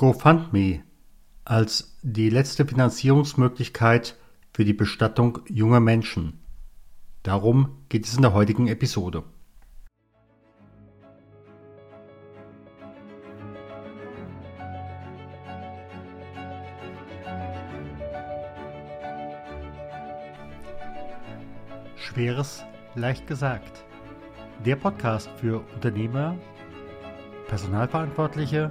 GoFundMe als die letzte Finanzierungsmöglichkeit für die Bestattung junger Menschen. Darum geht es in der heutigen Episode. Schweres leicht gesagt. Der Podcast für Unternehmer, Personalverantwortliche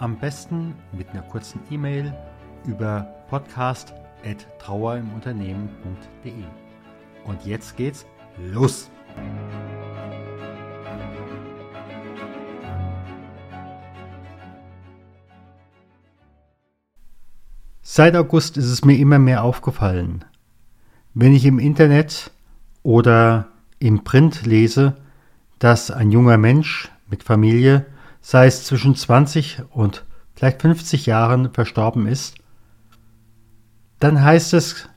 Am besten mit einer kurzen E-Mail über podcast.trauerimunternehmen.de. Und jetzt geht's los! Seit August ist es mir immer mehr aufgefallen. Wenn ich im Internet oder im Print lese, dass ein junger Mensch mit Familie, sei es zwischen 20 und vielleicht 50 Jahren, verstorben ist, dann heißt es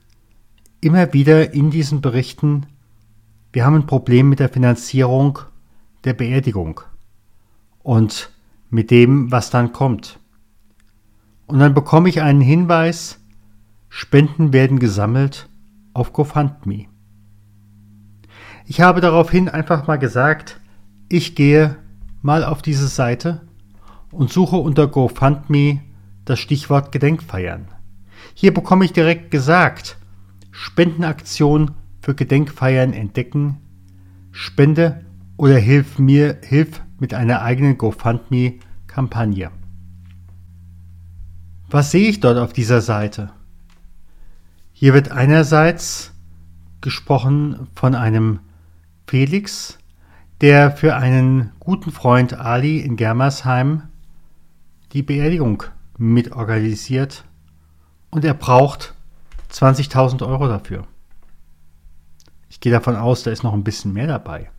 immer wieder in diesen Berichten, wir haben ein Problem mit der Finanzierung der Beerdigung und mit dem, was dann kommt. Und dann bekomme ich einen Hinweis, Spenden werden gesammelt auf GoFundMe. Ich habe daraufhin einfach mal gesagt, ich gehe mal auf diese Seite und suche unter GoFundMe das Stichwort Gedenkfeiern. Hier bekomme ich direkt gesagt, Spendenaktion für Gedenkfeiern entdecken, spende oder hilf mir, hilf mit einer eigenen GoFundMe-Kampagne. Was sehe ich dort auf dieser Seite? Hier wird einerseits gesprochen von einem Felix, der für einen guten Freund Ali in Germersheim die Beerdigung mitorganisiert und er braucht 20.000 Euro dafür. Ich gehe davon aus, da ist noch ein bisschen mehr dabei.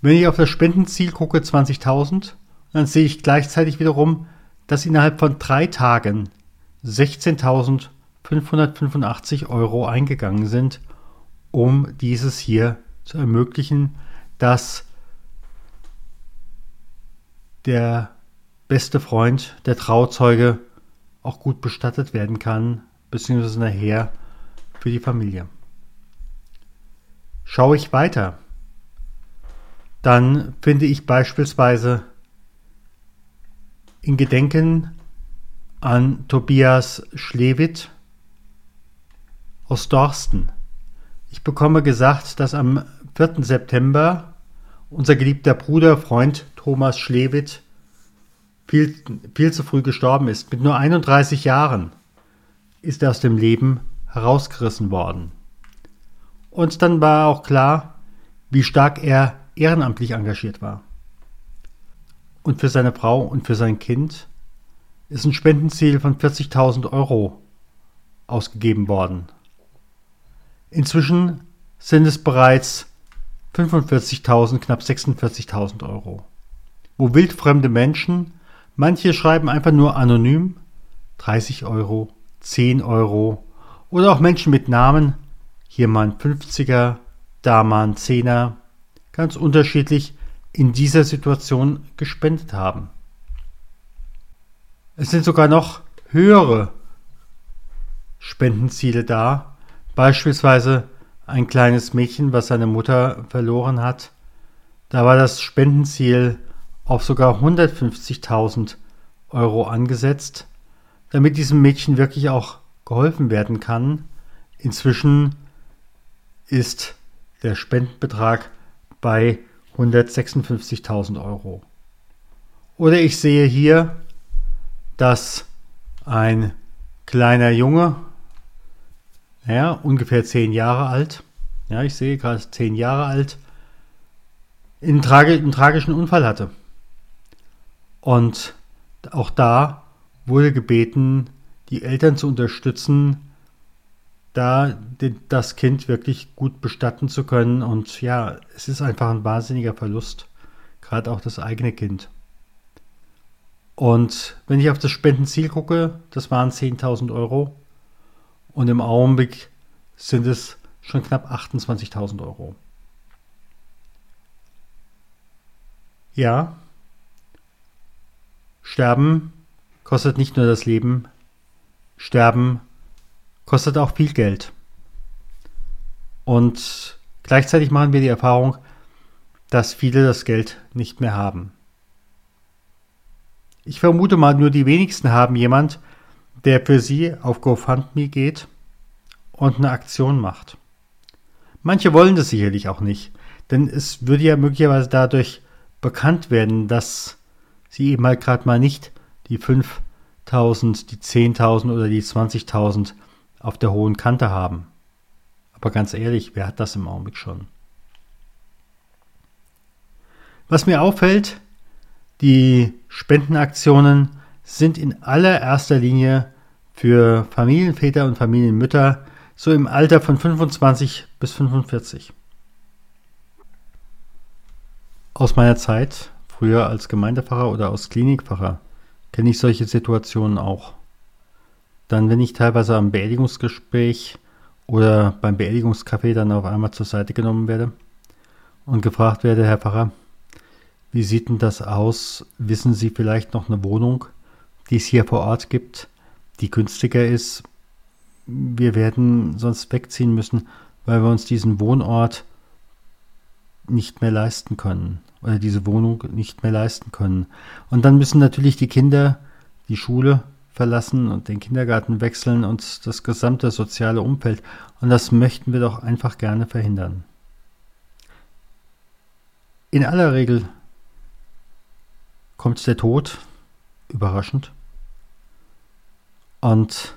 Wenn ich auf das Spendenziel gucke, 20.000, dann sehe ich gleichzeitig wiederum, dass innerhalb von drei Tagen 16.585 Euro eingegangen sind, um dieses hier zu ermöglichen, dass der beste Freund, der Trauzeuge, auch gut bestattet werden kann, beziehungsweise nachher für die Familie. Schaue ich weiter, dann finde ich beispielsweise in Gedenken an Tobias Schlewitt aus Dorsten. Ich bekomme gesagt, dass am 4. September unser geliebter Bruder, Freund Thomas Schlewitt viel, viel zu früh gestorben ist. Mit nur 31 Jahren ist er aus dem Leben herausgerissen worden. Und dann war auch klar, wie stark er ehrenamtlich engagiert war. Und für seine Frau und für sein Kind ist ein Spendenziel von 40.000 Euro ausgegeben worden. Inzwischen sind es bereits 45.000, knapp 46.000 Euro, wo wildfremde Menschen Manche schreiben einfach nur anonym 30 Euro, 10 Euro oder auch Menschen mit Namen, hier mal ein 50er, da mal ein 10er, ganz unterschiedlich in dieser Situation gespendet haben. Es sind sogar noch höhere Spendenziele da, beispielsweise ein kleines Mädchen, was seine Mutter verloren hat. Da war das Spendenziel auf sogar 150.000 Euro angesetzt, damit diesem Mädchen wirklich auch geholfen werden kann. Inzwischen ist der Spendenbetrag bei 156.000 Euro. Oder ich sehe hier, dass ein kleiner Junge, ja, ungefähr zehn Jahre alt, ja, ich sehe gerade zehn Jahre alt, einen, tragi einen tragischen Unfall hatte. Und auch da wurde gebeten, die Eltern zu unterstützen, da das Kind wirklich gut bestatten zu können. Und ja, es ist einfach ein wahnsinniger Verlust, gerade auch das eigene Kind. Und wenn ich auf das Spendenziel gucke, das waren 10.000 Euro. Und im Augenblick sind es schon knapp 28.000 Euro. Ja, Sterben kostet nicht nur das Leben, Sterben kostet auch viel Geld. Und gleichzeitig machen wir die Erfahrung, dass viele das Geld nicht mehr haben. Ich vermute mal, nur die wenigsten haben jemand, der für sie auf GoFundMe geht und eine Aktion macht. Manche wollen das sicherlich auch nicht, denn es würde ja möglicherweise dadurch bekannt werden, dass sie eben halt gerade mal nicht die 5000, die 10.000 oder die 20.000 auf der hohen Kante haben. Aber ganz ehrlich, wer hat das im Augenblick schon? Was mir auffällt, die Spendenaktionen sind in allererster Linie für Familienväter und Familienmütter so im Alter von 25 bis 45. Aus meiner Zeit, früher als Gemeindepfarrer oder als Klinikpfarrer, kenne ich solche Situationen auch. Dann, wenn ich teilweise am Beerdigungsgespräch oder beim Beerdigungscafé dann auf einmal zur Seite genommen werde und gefragt werde, Herr Pfarrer, wie sieht denn das aus? Wissen Sie vielleicht noch eine Wohnung, die es hier vor Ort gibt, die günstiger ist? Wir werden sonst wegziehen müssen, weil wir uns diesen Wohnort nicht mehr leisten können oder diese Wohnung nicht mehr leisten können. Und dann müssen natürlich die Kinder die Schule verlassen und den Kindergarten wechseln und das gesamte soziale Umfeld. Und das möchten wir doch einfach gerne verhindern. In aller Regel kommt der Tod, überraschend. Und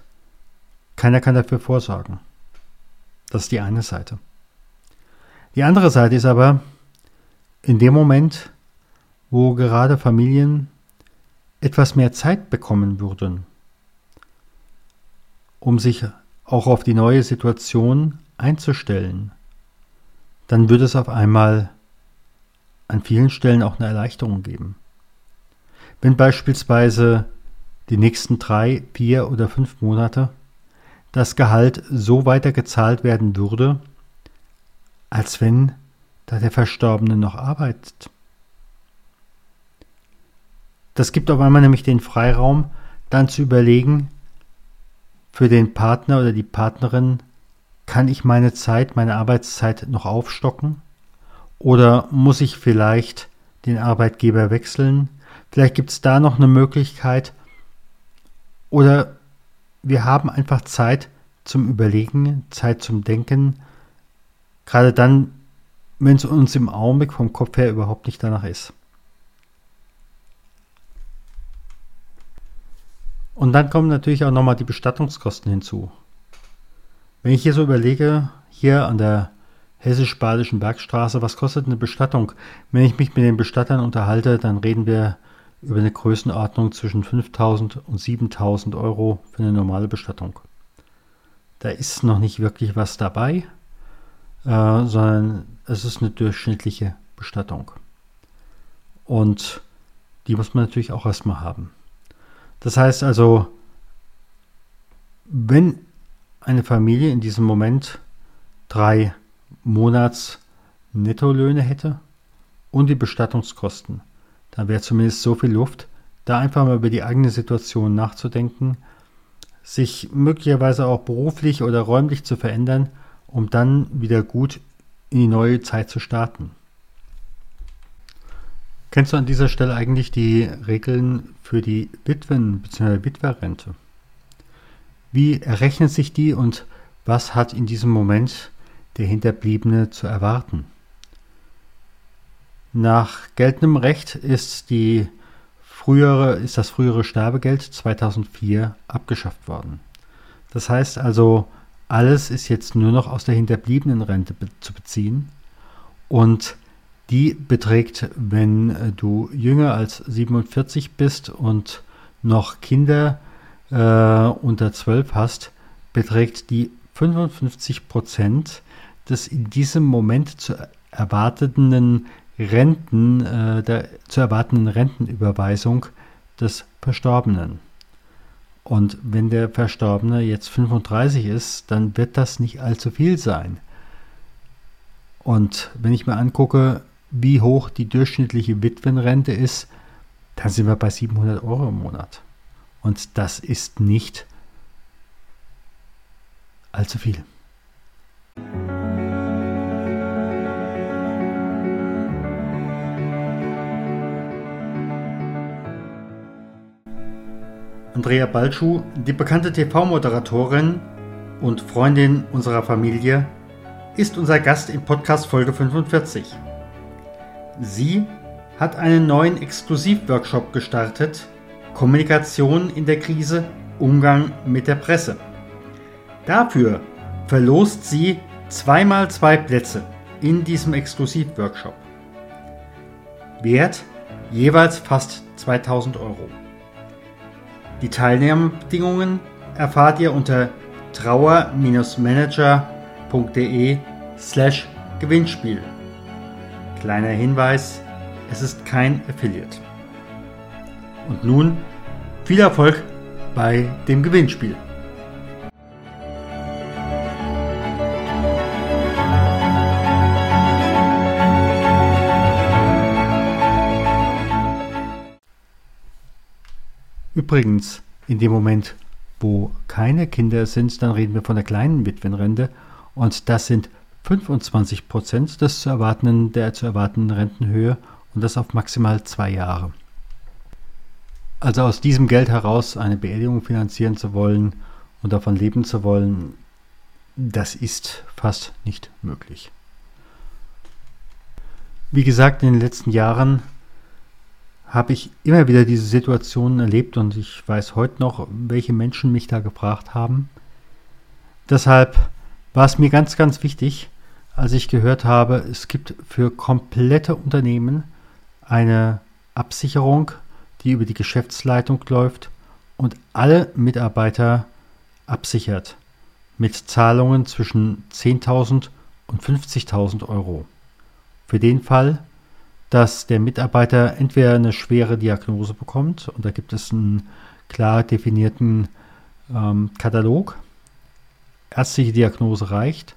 keiner kann dafür vorsorgen. Das ist die eine Seite. Die andere Seite ist aber, in dem Moment, wo gerade Familien etwas mehr Zeit bekommen würden, um sich auch auf die neue Situation einzustellen, dann würde es auf einmal an vielen Stellen auch eine Erleichterung geben. Wenn beispielsweise die nächsten drei, vier oder fünf Monate das Gehalt so weiter gezahlt werden würde, als wenn da der Verstorbene noch arbeitet. Das gibt auf einmal nämlich den Freiraum, dann zu überlegen, für den Partner oder die Partnerin, kann ich meine Zeit, meine Arbeitszeit noch aufstocken? Oder muss ich vielleicht den Arbeitgeber wechseln? Vielleicht gibt es da noch eine Möglichkeit. Oder wir haben einfach Zeit zum Überlegen, Zeit zum Denken. Gerade dann, wenn es uns im Augenblick vom Kopf her überhaupt nicht danach ist. Und dann kommen natürlich auch nochmal die Bestattungskosten hinzu. Wenn ich hier so überlege, hier an der hessisch-badischen Bergstraße, was kostet eine Bestattung? Wenn ich mich mit den Bestattern unterhalte, dann reden wir über eine Größenordnung zwischen 5000 und 7000 Euro für eine normale Bestattung. Da ist noch nicht wirklich was dabei, äh, sondern es ist eine durchschnittliche Bestattung. Und die muss man natürlich auch erstmal haben. Das heißt also, wenn eine Familie in diesem Moment drei Monats Nettolöhne hätte und die Bestattungskosten, da wäre zumindest so viel Luft, da einfach mal über die eigene Situation nachzudenken, sich möglicherweise auch beruflich oder räumlich zu verändern, um dann wieder gut in die neue Zeit zu starten. Kennst du an dieser Stelle eigentlich die Regeln für die Witwen- bzw. Witwerrente? Wie errechnet sich die und was hat in diesem Moment der Hinterbliebene zu erwarten? Nach geltendem Recht ist, die frühere, ist das frühere Sterbegeld 2004 abgeschafft worden. Das heißt also, alles ist jetzt nur noch aus der hinterbliebenen Rente be zu beziehen und die beträgt, wenn du jünger als 47 bist und noch Kinder äh, unter 12 hast, beträgt die 55 Prozent des in diesem Moment zu erwartenden Renten, äh, der zu erwartenden Rentenüberweisung des Verstorbenen. Und wenn der Verstorbene jetzt 35 ist, dann wird das nicht allzu viel sein. Und wenn ich mir angucke, wie hoch die durchschnittliche Witwenrente ist, dann sind wir bei 700 Euro im Monat. Und das ist nicht allzu viel. Andrea Balschuh, die bekannte TV-Moderatorin und Freundin unserer Familie, ist unser Gast in Podcast Folge 45. Sie hat einen neuen Exklusivworkshop gestartet, Kommunikation in der Krise, Umgang mit der Presse. Dafür verlost sie zweimal zwei Plätze in diesem Exklusivworkshop. Wert jeweils fast 2000 Euro. Die Teilnahmebedingungen erfahrt ihr unter trauer-manager.de slash Gewinnspiel. Kleiner Hinweis, es ist kein Affiliate. Und nun viel Erfolg bei dem Gewinnspiel. Übrigens, in dem Moment, wo keine Kinder sind, dann reden wir von der kleinen Witwenrente und das sind 25 Prozent des zu erwartenden, der zu erwartenden Rentenhöhe und das auf maximal zwei Jahre. Also aus diesem Geld heraus eine Beerdigung finanzieren zu wollen und davon leben zu wollen, das ist fast nicht möglich. Wie gesagt, in den letzten Jahren habe ich immer wieder diese Situationen erlebt und ich weiß heute noch, welche Menschen mich da gefragt haben. Deshalb war es mir ganz, ganz wichtig, als ich gehört habe, es gibt für komplette Unternehmen eine Absicherung, die über die Geschäftsleitung läuft und alle Mitarbeiter absichert mit Zahlungen zwischen 10.000 und 50.000 Euro. Für den Fall, dass der Mitarbeiter entweder eine schwere Diagnose bekommt, und da gibt es einen klar definierten ähm, Katalog, ärztliche Diagnose reicht,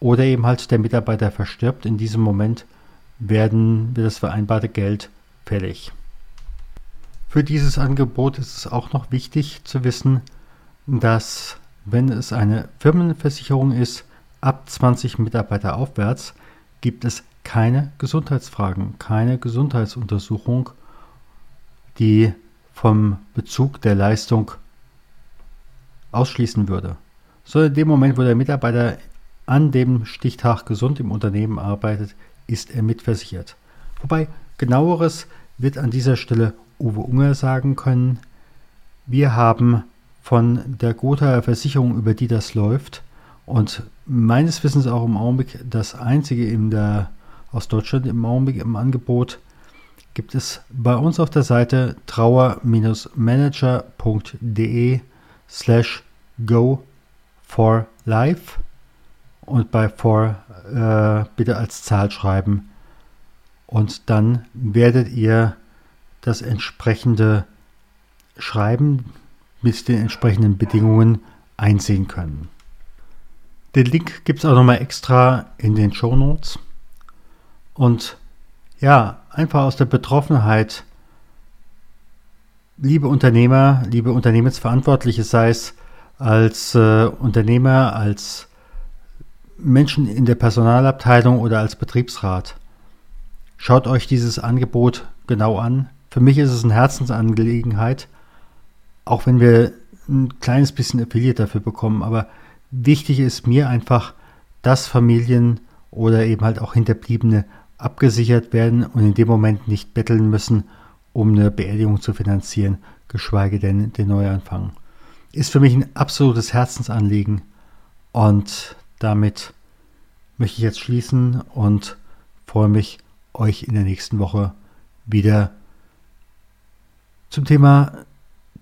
oder eben halt der Mitarbeiter verstirbt. In diesem Moment werden wir das vereinbarte Geld fällig. Für dieses Angebot ist es auch noch wichtig zu wissen, dass wenn es eine Firmenversicherung ist, ab 20 Mitarbeiter aufwärts, gibt es keine Gesundheitsfragen, keine Gesundheitsuntersuchung, die vom Bezug der Leistung ausschließen würde. So in dem Moment, wo der Mitarbeiter an dem Stichtag gesund im Unternehmen arbeitet, ist er mitversichert. Wobei genaueres wird an dieser Stelle Uwe Unger sagen können. Wir haben von der Gotha Versicherung, über die das läuft, und meines Wissens auch im Augenblick das einzige in der aus Deutschland im Augenblick im Angebot gibt es bei uns auf der Seite trauer-manager.de slash go for life und bei for äh, bitte als Zahl schreiben und dann werdet ihr das entsprechende Schreiben mit den entsprechenden Bedingungen einsehen können. Den Link gibt es auch nochmal extra in den Show Notes. Und ja, einfach aus der Betroffenheit, liebe Unternehmer, liebe Unternehmensverantwortliche, sei es als äh, Unternehmer, als Menschen in der Personalabteilung oder als Betriebsrat. Schaut euch dieses Angebot genau an. Für mich ist es eine Herzensangelegenheit, auch wenn wir ein kleines bisschen Affiliate dafür bekommen. Aber wichtig ist mir einfach, dass Familien oder eben halt auch Hinterbliebene abgesichert werden und in dem Moment nicht betteln müssen, um eine Beerdigung zu finanzieren, geschweige denn den Neuanfang. Ist für mich ein absolutes Herzensanliegen und damit möchte ich jetzt schließen und freue mich, euch in der nächsten Woche wieder zum Thema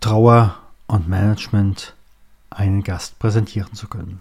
Trauer und Management einen Gast präsentieren zu können.